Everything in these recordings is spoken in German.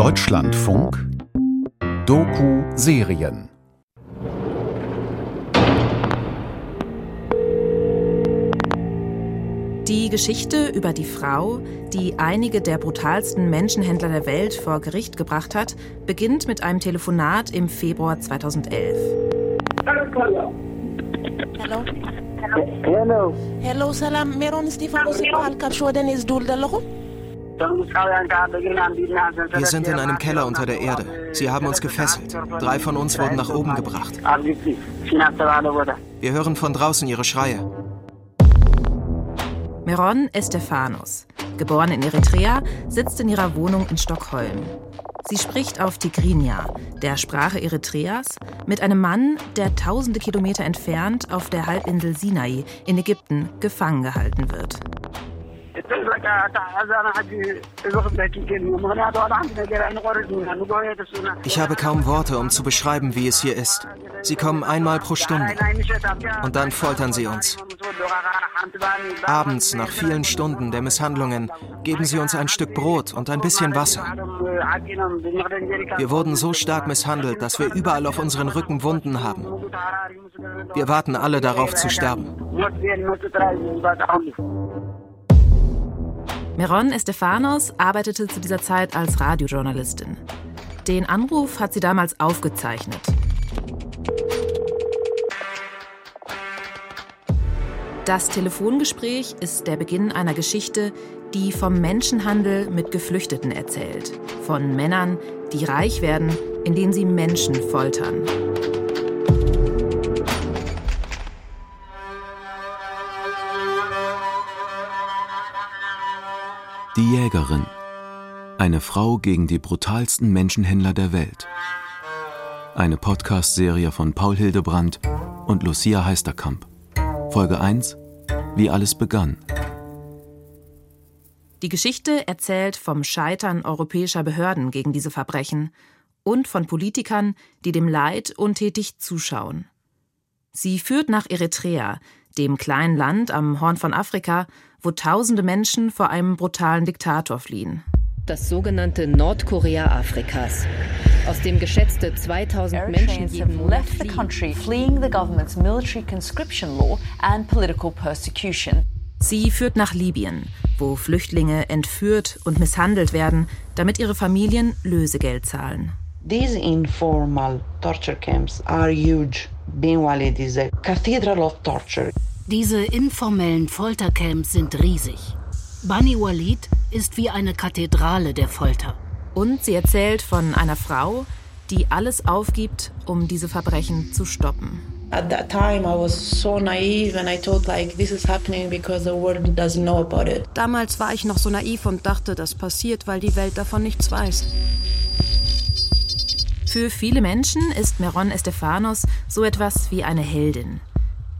Deutschlandfunk Doku-Serien Die Geschichte über die Frau, die einige der brutalsten Menschenhändler der Welt vor Gericht gebracht hat, beginnt mit einem Telefonat im Februar 2011. Hello. Hello. Hello, salam. Meron Stefano Sipalka Shoden is Duldalaho. Wir sind in einem Keller unter der Erde. Sie haben uns gefesselt. Drei von uns wurden nach oben gebracht. Wir hören von draußen ihre Schreie. Meron Estefanos, geboren in Eritrea, sitzt in ihrer Wohnung in Stockholm. Sie spricht auf Tigrinya, der Sprache Eritreas, mit einem Mann, der tausende Kilometer entfernt auf der Halbinsel Sinai in Ägypten gefangen gehalten wird. Ich habe kaum Worte, um zu beschreiben, wie es hier ist. Sie kommen einmal pro Stunde. Und dann foltern sie uns. Abends, nach vielen Stunden der Misshandlungen, geben sie uns ein Stück Brot und ein bisschen Wasser. Wir wurden so stark misshandelt, dass wir überall auf unseren Rücken Wunden haben. Wir warten alle darauf zu sterben. Meron Estefanos arbeitete zu dieser Zeit als Radiojournalistin. Den Anruf hat sie damals aufgezeichnet. Das Telefongespräch ist der Beginn einer Geschichte, die vom Menschenhandel mit Geflüchteten erzählt. Von Männern, die reich werden, indem sie Menschen foltern. Jägerin. Eine Frau gegen die brutalsten Menschenhändler der Welt. Eine Podcast-Serie von Paul Hildebrandt und Lucia Heisterkamp. Folge 1 Wie alles begann. Die Geschichte erzählt vom Scheitern europäischer Behörden gegen diese Verbrechen und von Politikern, die dem Leid untätig zuschauen. Sie führt nach Eritrea, dem kleinen Land am Horn von Afrika, wo tausende Menschen vor einem brutalen Diktator fliehen. Das sogenannte Nordkorea Afrikas, aus dem geschätzte 2000 Menschen jeden Monat left the fliehen. country, fleeing the government's military conscription law and political persecution. Sie führt nach Libyen, wo Flüchtlinge entführt und misshandelt werden, damit ihre Familien Lösegeld zahlen. These informal torture camps are huge. Bin Walid is a cathedral of torture. Diese informellen Foltercamps sind riesig. Bani Walid ist wie eine Kathedrale der Folter. Und sie erzählt von einer Frau, die alles aufgibt, um diese Verbrechen zu stoppen. At that time, I was so naive and I thought like this is happening because the world doesn't know about it. Damals war ich noch so naiv und dachte, das passiert, weil die Welt davon nichts weiß. Für viele Menschen ist Meron Estefanos so etwas wie eine Heldin.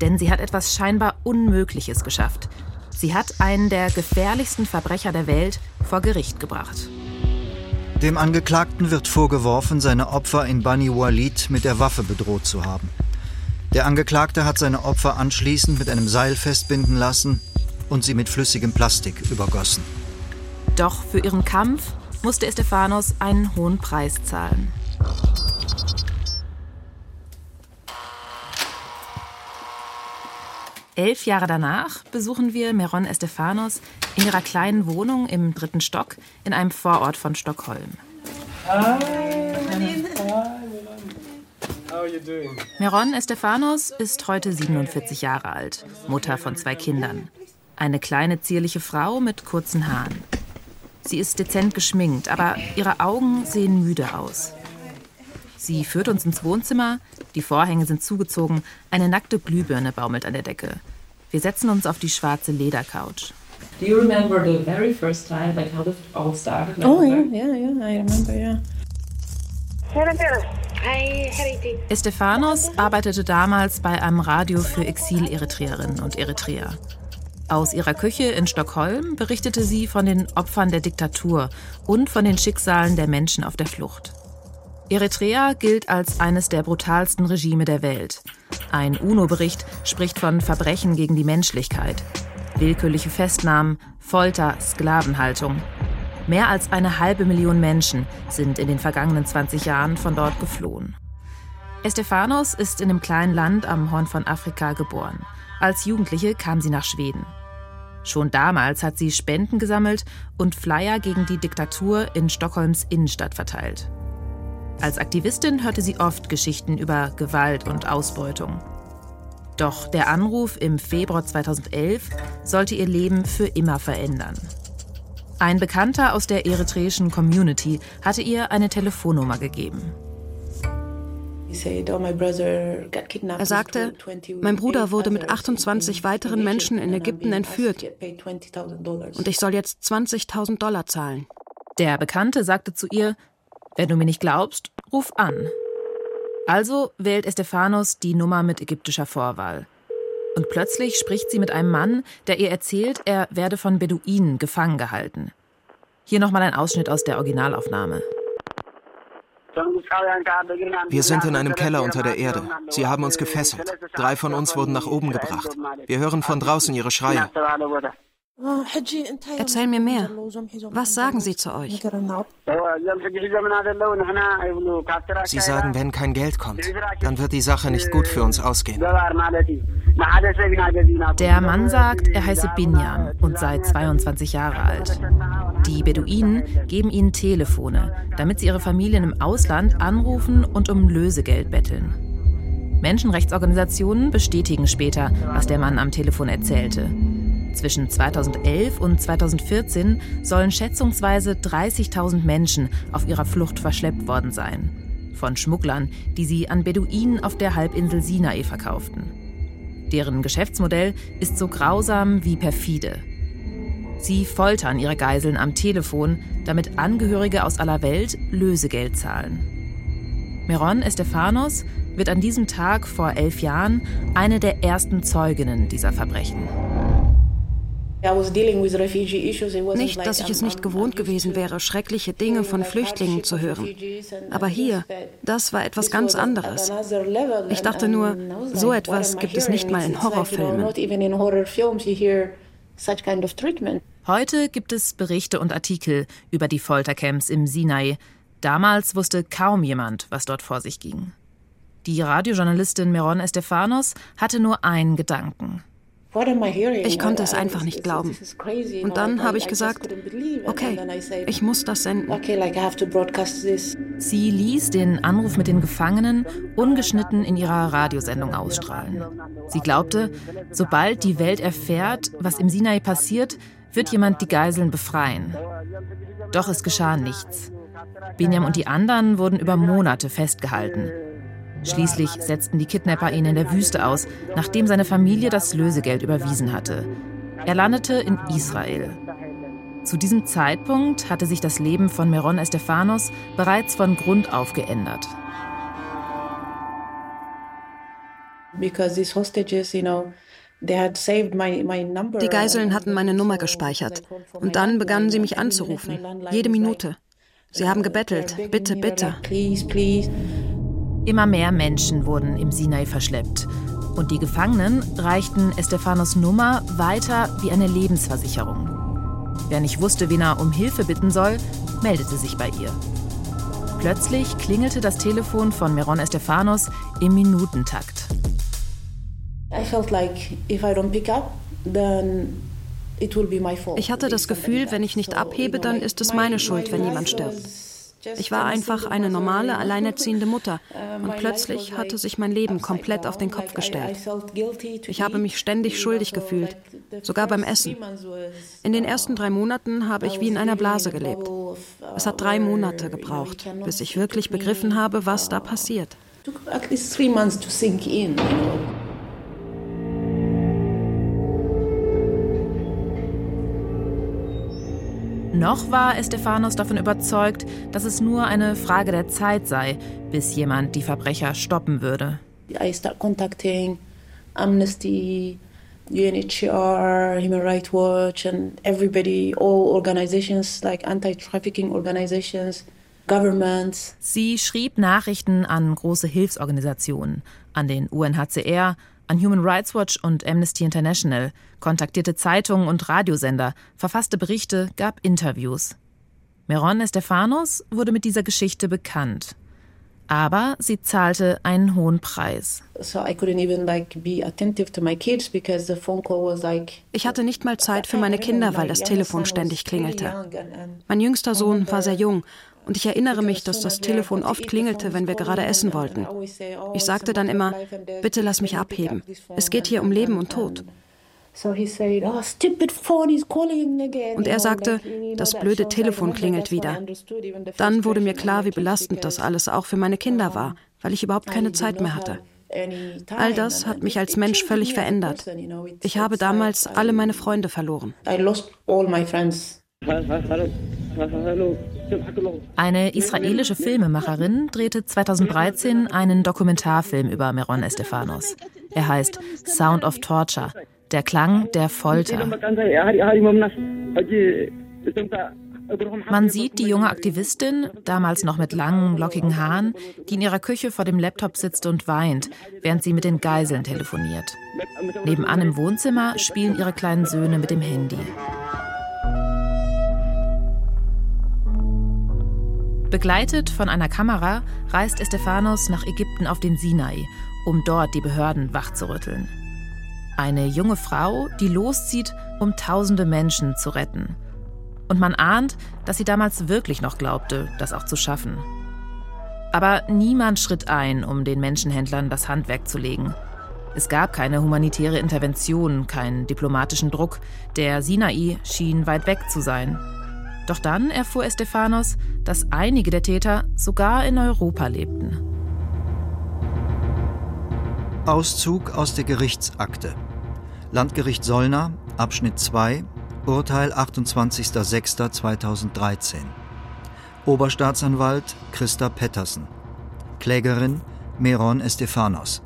Denn sie hat etwas scheinbar Unmögliches geschafft. Sie hat einen der gefährlichsten Verbrecher der Welt vor Gericht gebracht. Dem Angeklagten wird vorgeworfen, seine Opfer in Bani Walid mit der Waffe bedroht zu haben. Der Angeklagte hat seine Opfer anschließend mit einem Seil festbinden lassen und sie mit flüssigem Plastik übergossen. Doch für ihren Kampf musste Estefanos einen hohen Preis zahlen. Elf Jahre danach besuchen wir Meron Estefanos in ihrer kleinen Wohnung im dritten Stock in einem Vorort von Stockholm. Meron Estefanos ist heute 47 Jahre alt, Mutter von zwei Kindern. Eine kleine zierliche Frau mit kurzen Haaren. Sie ist dezent geschminkt, aber ihre Augen sehen müde aus. Sie führt uns ins Wohnzimmer, die Vorhänge sind zugezogen, eine nackte Glühbirne baumelt an der Decke. Wir setzen uns auf die schwarze Ledercouch. Do you remember the very first time, like how this all started? Like, Oh yeah, yeah, yeah. I remember. Yeah. Estefanos arbeitete damals bei einem Radio für Exil-Eritreerinnen und Eritreer. Aus ihrer Küche in Stockholm berichtete sie von den Opfern der Diktatur und von den Schicksalen der Menschen auf der Flucht. Eritrea gilt als eines der brutalsten Regime der Welt. Ein UNO-Bericht spricht von Verbrechen gegen die Menschlichkeit. Willkürliche Festnahmen, Folter, Sklavenhaltung. Mehr als eine halbe Million Menschen sind in den vergangenen 20 Jahren von dort geflohen. Estefanos ist in einem kleinen Land am Horn von Afrika geboren. Als Jugendliche kam sie nach Schweden. Schon damals hat sie Spenden gesammelt und Flyer gegen die Diktatur in Stockholms Innenstadt verteilt. Als Aktivistin hörte sie oft Geschichten über Gewalt und Ausbeutung. Doch der Anruf im Februar 2011 sollte ihr Leben für immer verändern. Ein Bekannter aus der eritreischen Community hatte ihr eine Telefonnummer gegeben. Er sagte, mein Bruder wurde mit 28 weiteren Menschen in Ägypten entführt und ich soll jetzt 20.000 Dollar zahlen. Der Bekannte sagte zu ihr, wenn du mir nicht glaubst, ruf an. Also wählt Estefanos die Nummer mit ägyptischer Vorwahl. Und plötzlich spricht sie mit einem Mann, der ihr erzählt, er werde von Beduinen gefangen gehalten. Hier nochmal ein Ausschnitt aus der Originalaufnahme. Wir sind in einem Keller unter der Erde. Sie haben uns gefesselt. Drei von uns wurden nach oben gebracht. Wir hören von draußen ihre Schreie. Erzähl mir mehr. Was sagen sie zu euch? Sie sagen, wenn kein Geld kommt, dann wird die Sache nicht gut für uns ausgehen. Der Mann sagt, er heiße Binyam und sei 22 Jahre alt. Die Beduinen geben ihnen Telefone, damit sie ihre Familien im Ausland anrufen und um Lösegeld betteln. Menschenrechtsorganisationen bestätigen später, was der Mann am Telefon erzählte. Zwischen 2011 und 2014 sollen schätzungsweise 30.000 Menschen auf ihrer Flucht verschleppt worden sein. Von Schmugglern, die sie an Beduinen auf der Halbinsel Sinai verkauften. Deren Geschäftsmodell ist so grausam wie perfide. Sie foltern ihre Geiseln am Telefon, damit Angehörige aus aller Welt Lösegeld zahlen. Meron Estefanos wird an diesem Tag vor elf Jahren eine der ersten Zeuginnen dieser Verbrechen. Nicht, dass ich es nicht gewohnt gewesen wäre, schreckliche Dinge von Flüchtlingen zu hören. Aber hier, das war etwas ganz anderes. Ich dachte nur, so etwas gibt es nicht mal in Horrorfilmen. Heute gibt es Berichte und Artikel über die Foltercamps im Sinai. Damals wusste kaum jemand, was dort vor sich ging. Die Radiojournalistin Meron Estefanos hatte nur einen Gedanken. Ich konnte es einfach nicht glauben. Und dann habe ich gesagt, okay, ich muss das senden. Sie ließ den Anruf mit den Gefangenen ungeschnitten in ihrer Radiosendung ausstrahlen. Sie glaubte, sobald die Welt erfährt, was im Sinai passiert, wird jemand die Geiseln befreien. Doch es geschah nichts. Binyam und die anderen wurden über Monate festgehalten. Schließlich setzten die Kidnapper ihn in der Wüste aus, nachdem seine Familie das Lösegeld überwiesen hatte. Er landete in Israel. Zu diesem Zeitpunkt hatte sich das Leben von Meron Estefanos bereits von Grund auf geändert. Die Geiseln hatten meine Nummer gespeichert. Und dann begannen sie mich anzurufen. Jede Minute. Sie haben gebettelt. Bitte, bitte. Immer mehr Menschen wurden im Sinai verschleppt. Und die Gefangenen reichten Estefanos Nummer weiter wie eine Lebensversicherung. Wer nicht wusste, wen er um Hilfe bitten soll, meldete sich bei ihr. Plötzlich klingelte das Telefon von Meron Estefanos im Minutentakt. Ich hatte das Gefühl, wenn ich nicht abhebe, dann ist es meine Schuld, wenn jemand stirbt. Ich war einfach eine normale, alleinerziehende Mutter und plötzlich hatte sich mein Leben komplett auf den Kopf gestellt. Ich habe mich ständig schuldig gefühlt, sogar beim Essen. In den ersten drei Monaten habe ich wie in einer Blase gelebt. Es hat drei Monate gebraucht, bis ich wirklich begriffen habe, was da passiert. At least three months to sink in. Noch war Estefanos davon überzeugt, dass es nur eine Frage der Zeit sei, bis jemand die Verbrecher stoppen würde. I start contacting Amnesty, UNHCR, Human Rights Watch and everybody, all organizations like anti-trafficking organizations, governments. Sie schrieb Nachrichten an große Hilfsorganisationen, an den UNHCR, an Human Rights Watch und Amnesty International, kontaktierte Zeitungen und Radiosender, verfasste Berichte, gab Interviews. Meron Estefanos wurde mit dieser Geschichte bekannt. Aber sie zahlte einen hohen Preis. Ich hatte nicht mal Zeit für meine Kinder, weil das Telefon ständig klingelte. Mein jüngster Sohn war sehr jung und ich erinnere mich, dass das Telefon oft klingelte, wenn wir gerade essen wollten. Ich sagte dann immer, bitte lass mich abheben. Es geht hier um Leben und Tod. Oh, und er sagte, das blöde Telefon klingelt wieder. Dann wurde mir klar, wie belastend das alles auch für meine Kinder war, weil ich überhaupt keine Zeit mehr hatte. All das hat mich als Mensch völlig verändert. Ich habe damals alle meine Freunde verloren. Eine israelische Filmemacherin drehte 2013 einen Dokumentarfilm über Meron Estefanos. Er heißt Sound of Torture, der Klang der Folter. Man sieht die junge Aktivistin, damals noch mit langen, lockigen Haaren, die in ihrer Küche vor dem Laptop sitzt und weint, während sie mit den Geiseln telefoniert. Nebenan im Wohnzimmer spielen ihre kleinen Söhne mit dem Handy. Begleitet von einer Kamera reist Estefanos nach Ägypten auf den Sinai, um dort die Behörden wachzurütteln. Eine junge Frau, die loszieht, um tausende Menschen zu retten. Und man ahnt, dass sie damals wirklich noch glaubte, das auch zu schaffen. Aber niemand schritt ein, um den Menschenhändlern das Handwerk zu legen. Es gab keine humanitäre Intervention, keinen diplomatischen Druck. Der Sinai schien weit weg zu sein. Doch dann erfuhr Estefanos, dass einige der Täter sogar in Europa lebten. Auszug aus der Gerichtsakte. Landgericht Solna, Abschnitt 2, Urteil 28.06.2013. Oberstaatsanwalt Christa Pettersen. Klägerin Meron Estefanos.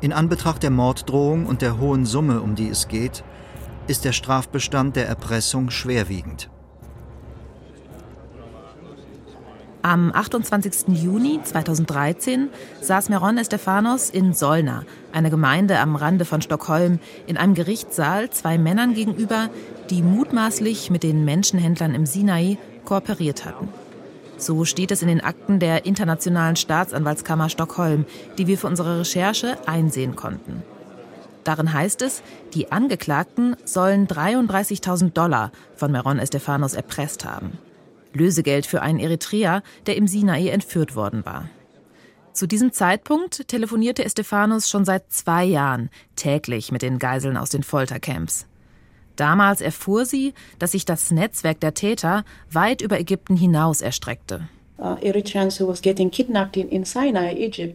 In Anbetracht der Morddrohung und der hohen Summe, um die es geht, ist der Strafbestand der Erpressung schwerwiegend. Am 28. Juni 2013 saß Meron Estefanos in Solna, einer Gemeinde am Rande von Stockholm, in einem Gerichtssaal zwei Männern gegenüber, die mutmaßlich mit den Menschenhändlern im Sinai kooperiert hatten. So steht es in den Akten der Internationalen Staatsanwaltskammer Stockholm, die wir für unsere Recherche einsehen konnten. Darin heißt es, die Angeklagten sollen 33.000 Dollar von Meron Estefanos erpresst haben. Lösegeld für einen Eritreer, der im Sinai entführt worden war. Zu diesem Zeitpunkt telefonierte Estefanos schon seit zwei Jahren täglich mit den Geiseln aus den Foltercamps. Damals erfuhr sie, dass sich das Netzwerk der Täter weit über Ägypten hinaus erstreckte. Uh,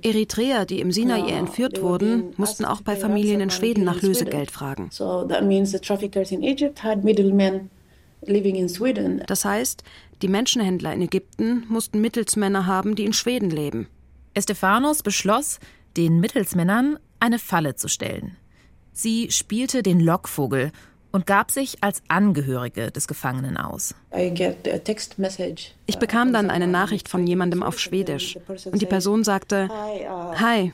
Eritreer, die im Sinai uh, entführt wurden, mussten auch bei Familien in Schweden nach Lösegeld fragen. Das heißt, die Menschenhändler in Ägypten mussten Mittelsmänner haben, die in Schweden leben. Estefanos beschloss, den Mittelsmännern eine Falle zu stellen. Sie spielte den Lockvogel und gab sich als Angehörige des Gefangenen aus. Ich bekam dann eine Nachricht von jemandem auf Schwedisch und die Person sagte, Hi,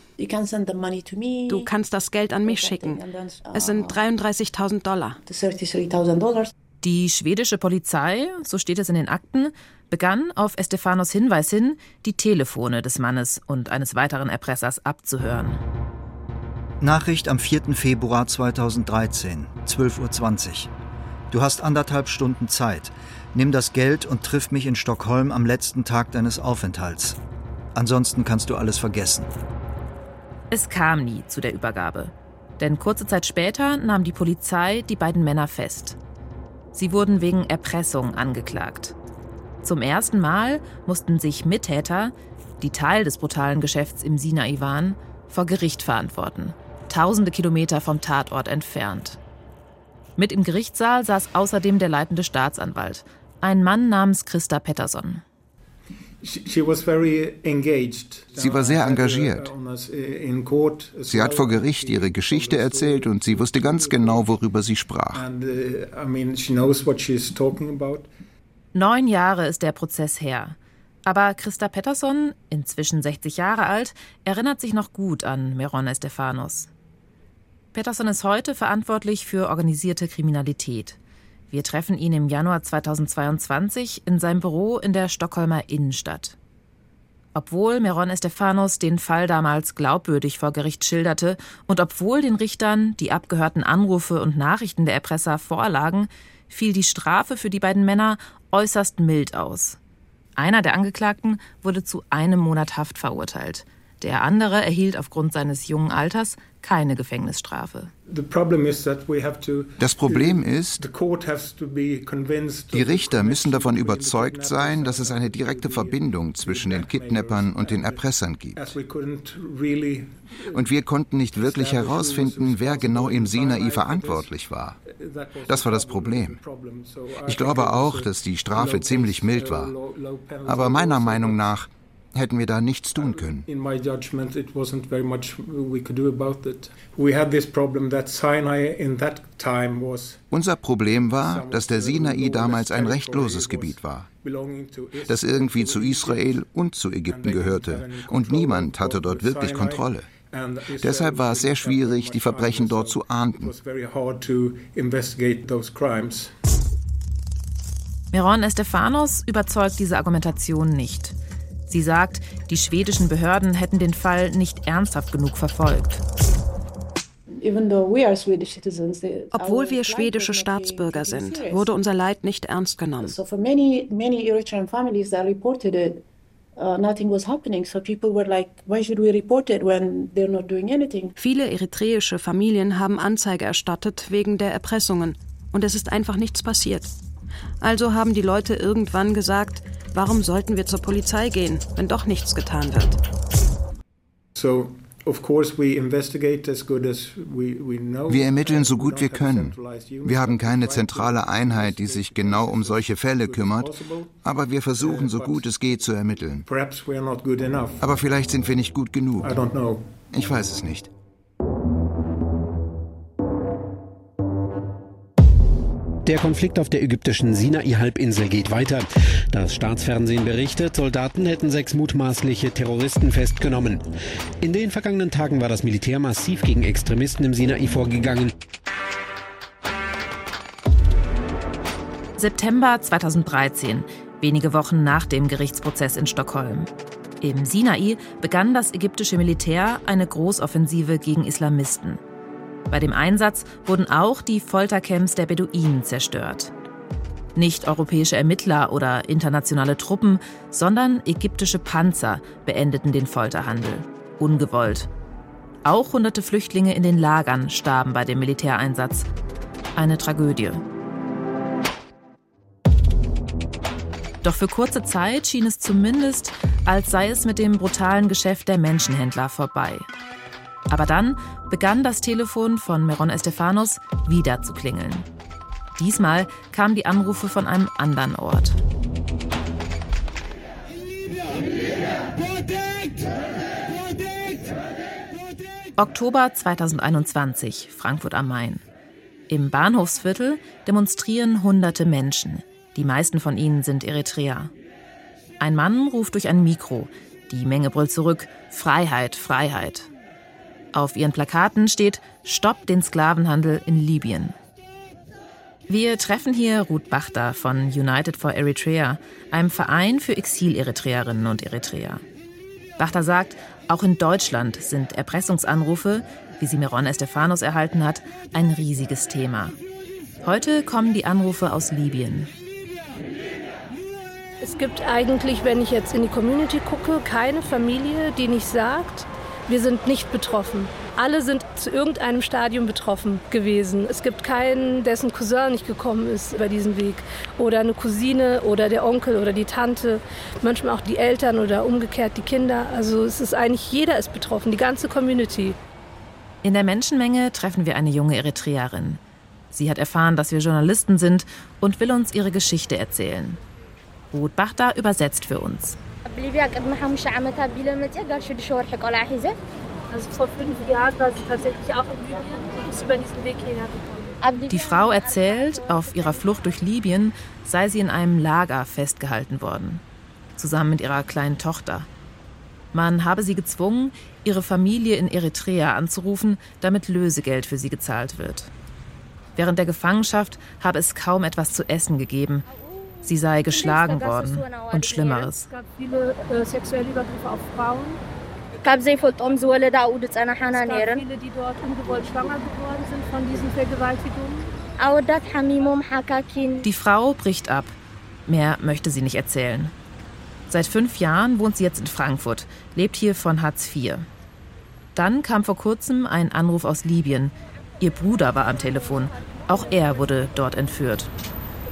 du kannst das Geld an mich schicken. Es sind 33.000 Dollar. Die schwedische Polizei, so steht es in den Akten, begann auf Estefanos Hinweis hin, die Telefone des Mannes und eines weiteren Erpressers abzuhören. Nachricht am 4. Februar 2013, 12.20 Uhr. Du hast anderthalb Stunden Zeit. Nimm das Geld und triff mich in Stockholm am letzten Tag deines Aufenthalts. Ansonsten kannst du alles vergessen. Es kam nie zu der Übergabe. Denn kurze Zeit später nahm die Polizei die beiden Männer fest. Sie wurden wegen Erpressung angeklagt. Zum ersten Mal mussten sich Mittäter, die Teil des brutalen Geschäfts im Sinai waren, vor Gericht verantworten, tausende Kilometer vom Tatort entfernt. Mit im Gerichtssaal saß außerdem der leitende Staatsanwalt, ein Mann namens Christa Pettersson. Sie war sehr engagiert. Sie hat vor Gericht ihre Geschichte erzählt und sie wusste ganz genau, worüber sie sprach. Neun Jahre ist der Prozess her. Aber Christa Pettersson, inzwischen 60 Jahre alt, erinnert sich noch gut an Meron Estefanos. Pettersson ist heute verantwortlich für organisierte Kriminalität. Wir treffen ihn im Januar 2022 in seinem Büro in der Stockholmer Innenstadt. Obwohl Meron Estefanos den Fall damals glaubwürdig vor Gericht schilderte und obwohl den Richtern die abgehörten Anrufe und Nachrichten der Erpresser vorlagen, fiel die Strafe für die beiden Männer äußerst mild aus. Einer der Angeklagten wurde zu einem Monat Haft verurteilt. Der andere erhielt aufgrund seines jungen Alters keine Gefängnisstrafe. Das Problem ist, die Richter müssen davon überzeugt sein, dass es eine direkte Verbindung zwischen den Kidnappern und den Erpressern gibt. Und wir konnten nicht wirklich herausfinden, wer genau im Sinai verantwortlich war. Das war das Problem. Ich glaube auch, dass die Strafe ziemlich mild war. Aber meiner Meinung nach hätten wir da nichts tun können. Unser Problem war, dass der Sinai damals ein rechtloses Gebiet war, das irgendwie zu Israel und zu Ägypten gehörte, und niemand hatte dort wirklich Kontrolle. Deshalb war es sehr schwierig, die Verbrechen dort zu ahnden. Meron Estefanos überzeugt diese Argumentation nicht. Sie sagt, die schwedischen Behörden hätten den Fall nicht ernsthaft genug verfolgt. Obwohl wir schwedische Staatsbürger sind, wurde unser Leid nicht ernst genommen. Viele eritreische Familien haben Anzeige erstattet wegen der Erpressungen und es ist einfach nichts passiert. Also haben die Leute irgendwann gesagt, Warum sollten wir zur Polizei gehen, wenn doch nichts getan wird? Wir ermitteln so gut wir können. Wir haben keine zentrale Einheit, die sich genau um solche Fälle kümmert, aber wir versuchen so gut es geht zu ermitteln. Aber vielleicht sind wir nicht gut genug. Ich weiß es nicht. Der Konflikt auf der ägyptischen Sinai-Halbinsel geht weiter. Das Staatsfernsehen berichtet, Soldaten hätten sechs mutmaßliche Terroristen festgenommen. In den vergangenen Tagen war das Militär massiv gegen Extremisten im Sinai vorgegangen. September 2013, wenige Wochen nach dem Gerichtsprozess in Stockholm. Im Sinai begann das ägyptische Militär eine Großoffensive gegen Islamisten. Bei dem Einsatz wurden auch die Foltercamps der Beduinen zerstört. Nicht europäische Ermittler oder internationale Truppen, sondern ägyptische Panzer beendeten den Folterhandel. Ungewollt. Auch hunderte Flüchtlinge in den Lagern starben bei dem Militäreinsatz. Eine Tragödie. Doch für kurze Zeit schien es zumindest, als sei es mit dem brutalen Geschäft der Menschenhändler vorbei. Aber dann begann das Telefon von Meron Estefanos wieder zu klingeln. Diesmal kamen die Anrufe von einem anderen Ort. Oktober 2021, Frankfurt am Main. Im Bahnhofsviertel demonstrieren hunderte Menschen. Die meisten von ihnen sind Eritreer. Ein Mann ruft durch ein Mikro. Die Menge brüllt zurück: Freiheit, Freiheit. Auf ihren Plakaten steht Stopp den Sklavenhandel in Libyen. Wir treffen hier Ruth Bachter von United for Eritrea, einem Verein für Exil-Eritreerinnen und Eritreer. Bachter sagt, auch in Deutschland sind Erpressungsanrufe, wie sie Meron Estefanos erhalten hat, ein riesiges Thema. Heute kommen die Anrufe aus Libyen. Es gibt eigentlich, wenn ich jetzt in die Community gucke, keine Familie, die nicht sagt, wir sind nicht betroffen. Alle sind zu irgendeinem Stadium betroffen gewesen. Es gibt keinen, dessen Cousin nicht gekommen ist über diesen Weg. Oder eine Cousine oder der Onkel oder die Tante. Manchmal auch die Eltern oder umgekehrt die Kinder. Also es ist eigentlich, jeder ist betroffen, die ganze Community. In der Menschenmenge treffen wir eine junge Eritreerin. Sie hat erfahren, dass wir Journalisten sind und will uns ihre Geschichte erzählen. Ruth Bachta übersetzt für uns. Sie tatsächlich auch in Libyen und ist über diesen Weg hierher Die Frau erzählt, auf ihrer Flucht durch Libyen sei sie in einem Lager festgehalten worden, zusammen mit ihrer kleinen Tochter. Man habe sie gezwungen, ihre Familie in Eritrea anzurufen, damit Lösegeld für sie gezahlt wird. Während der Gefangenschaft habe es kaum etwas zu essen gegeben. Sie sei geschlagen worden und Schlimmeres. Es gab viele äh, sexuelle Übergriffe auf Frauen. Es gab viele, die dort ungewollt schwanger geworden sind von diesen Vergewaltigungen. Die Frau bricht ab. Mehr möchte sie nicht erzählen. Seit fünf Jahren wohnt sie jetzt in Frankfurt, lebt hier von Hartz IV. Dann kam vor kurzem ein Anruf aus Libyen. Ihr Bruder war am Telefon. Auch er wurde dort entführt.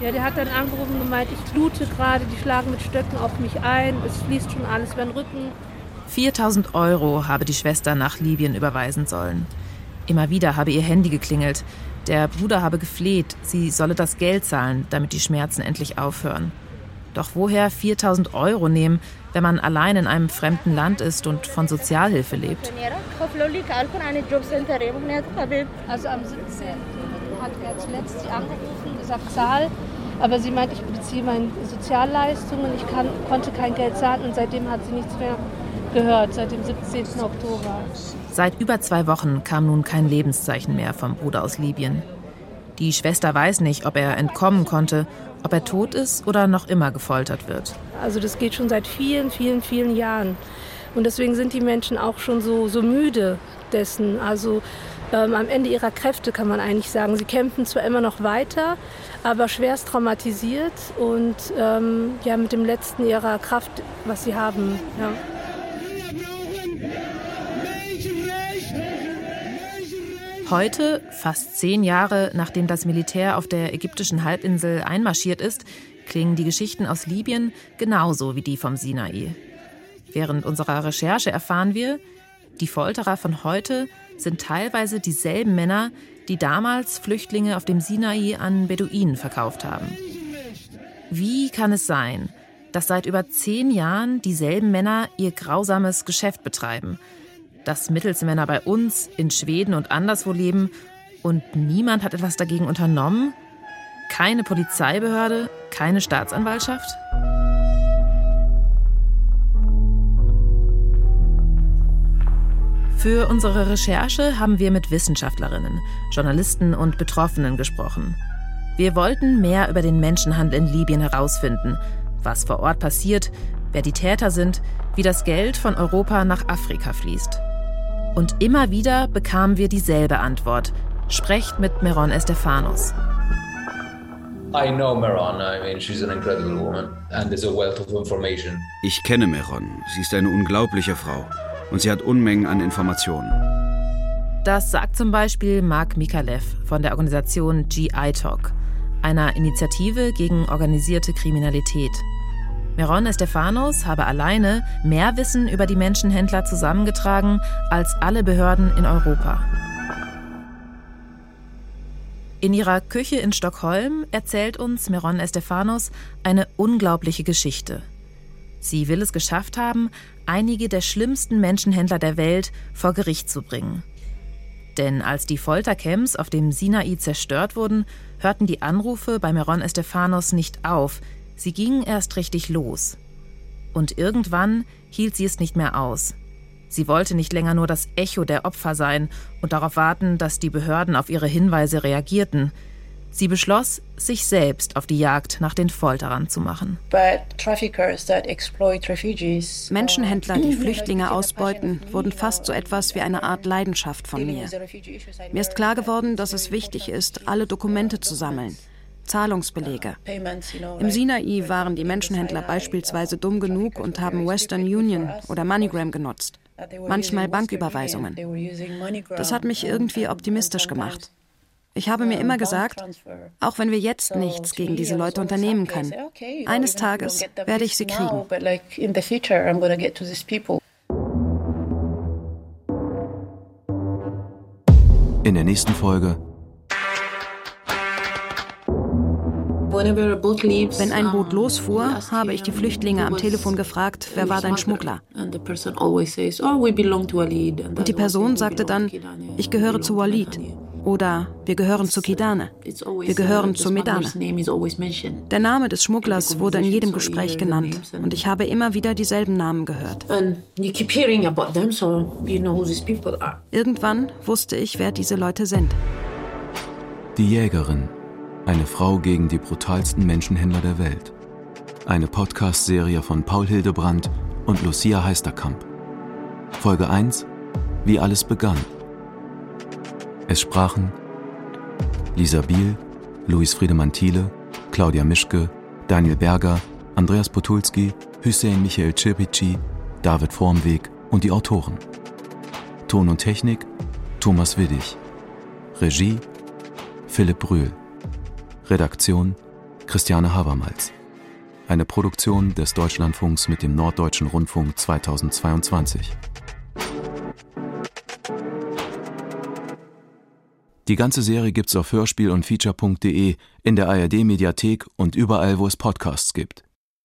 Ja, der hat dann angerufen und gemeint, ich blute gerade, die schlagen mit Stöcken auf mich ein, es fließt schon alles über den Rücken. 4000 Euro habe die Schwester nach Libyen überweisen sollen. Immer wieder habe ihr Handy geklingelt. Der Bruder habe gefleht, sie solle das Geld zahlen, damit die Schmerzen endlich aufhören. Doch woher 4000 Euro nehmen, wenn man allein in einem fremden Land ist und von Sozialhilfe lebt? Also am 17 hat er zuletzt sie angerufen, gesagt, zahl. Aber sie meint, ich beziehe meine Sozialleistungen, ich kann, konnte kein Geld zahlen und seitdem hat sie nichts mehr gehört, seit dem 17. Oktober. Seit über zwei Wochen kam nun kein Lebenszeichen mehr vom Bruder aus Libyen. Die Schwester weiß nicht, ob er entkommen konnte, ob er tot ist oder noch immer gefoltert wird. Also das geht schon seit vielen, vielen, vielen Jahren. Und deswegen sind die Menschen auch schon so, so müde dessen. Also ähm, am Ende ihrer Kräfte kann man eigentlich sagen. Sie kämpfen zwar immer noch weiter, aber schwerst traumatisiert und ähm, ja mit dem letzten ihrer Kraft, was sie haben. Ja. Heute, fast zehn Jahre nachdem das Militär auf der ägyptischen Halbinsel einmarschiert ist, klingen die Geschichten aus Libyen genauso wie die vom Sinai. Während unserer Recherche erfahren wir, die Folterer von heute sind teilweise dieselben Männer, die damals Flüchtlinge auf dem Sinai an Beduinen verkauft haben. Wie kann es sein, dass seit über zehn Jahren dieselben Männer ihr grausames Geschäft betreiben, dass Mittelsmänner bei uns, in Schweden und anderswo leben und niemand hat etwas dagegen unternommen? Keine Polizeibehörde, keine Staatsanwaltschaft? Für unsere Recherche haben wir mit Wissenschaftlerinnen, Journalisten und Betroffenen gesprochen. Wir wollten mehr über den Menschenhandel in Libyen herausfinden, was vor Ort passiert, wer die Täter sind, wie das Geld von Europa nach Afrika fließt. Und immer wieder bekamen wir dieselbe Antwort. Sprecht mit Meron Estefanos. I know Meron. I mean, she's an incredible woman, and there's a wealth of information. Ich kenne Meron. Sie ist eine unglaubliche Frau. Und sie hat Unmengen an Informationen. Das sagt zum Beispiel Mark Mikalev von der Organisation GI Talk, einer Initiative gegen organisierte Kriminalität. Meron Estefanos habe alleine mehr Wissen über die Menschenhändler zusammengetragen als alle Behörden in Europa. In ihrer Küche in Stockholm erzählt uns Meron Estefanos eine unglaubliche Geschichte. Sie will es geschafft haben, einige der schlimmsten Menschenhändler der Welt vor Gericht zu bringen. Denn als die Foltercamps auf dem Sinai zerstört wurden, hörten die Anrufe bei Meron Estefanos nicht auf, sie gingen erst richtig los. Und irgendwann hielt sie es nicht mehr aus. Sie wollte nicht länger nur das Echo der Opfer sein und darauf warten, dass die Behörden auf ihre Hinweise reagierten. Sie beschloss, sich selbst auf die Jagd nach den Folterern zu machen. Menschenhändler, die Flüchtlinge ausbeuten, wurden fast so etwas wie eine Art Leidenschaft von mir. Mir ist klar geworden, dass es wichtig ist, alle Dokumente zu sammeln. Zahlungsbelege. Im Sinai waren die Menschenhändler beispielsweise dumm genug und haben Western Union oder MoneyGram genutzt. Manchmal Banküberweisungen. Das hat mich irgendwie optimistisch gemacht. Ich habe mir immer gesagt, auch wenn wir jetzt nichts gegen diese Leute unternehmen können, eines Tages werde ich sie kriegen. In der nächsten Folge. Wenn ein Boot losfuhr, habe ich die Flüchtlinge am Telefon gefragt, wer war dein Schmuggler? Und die Person sagte dann, ich gehöre zu Walid. Oder wir gehören zu Kidane. Wir gehören zu Medane. Der Name des Schmugglers wurde in jedem Gespräch genannt und ich habe immer wieder dieselben Namen gehört. Irgendwann wusste ich, wer diese Leute sind. Die Jägerin. Eine Frau gegen die brutalsten Menschenhändler der Welt. Eine Podcast-Serie von Paul Hildebrandt und Lucia Heisterkamp. Folge 1. Wie alles begann. Es sprachen Lisa Biel, Luis Friedemann Thiele, Claudia Mischke, Daniel Berger, Andreas Potulski, Hüseyin Michael Cirpici, David Vormweg und die Autoren. Ton und Technik Thomas Widdig. Regie Philipp Brühl. Redaktion Christiane Habermals. Eine Produktion des Deutschlandfunks mit dem Norddeutschen Rundfunk 2022. Die ganze Serie gibt's auf Hörspiel und Feature.de, in der ARD Mediathek und überall, wo es Podcasts gibt.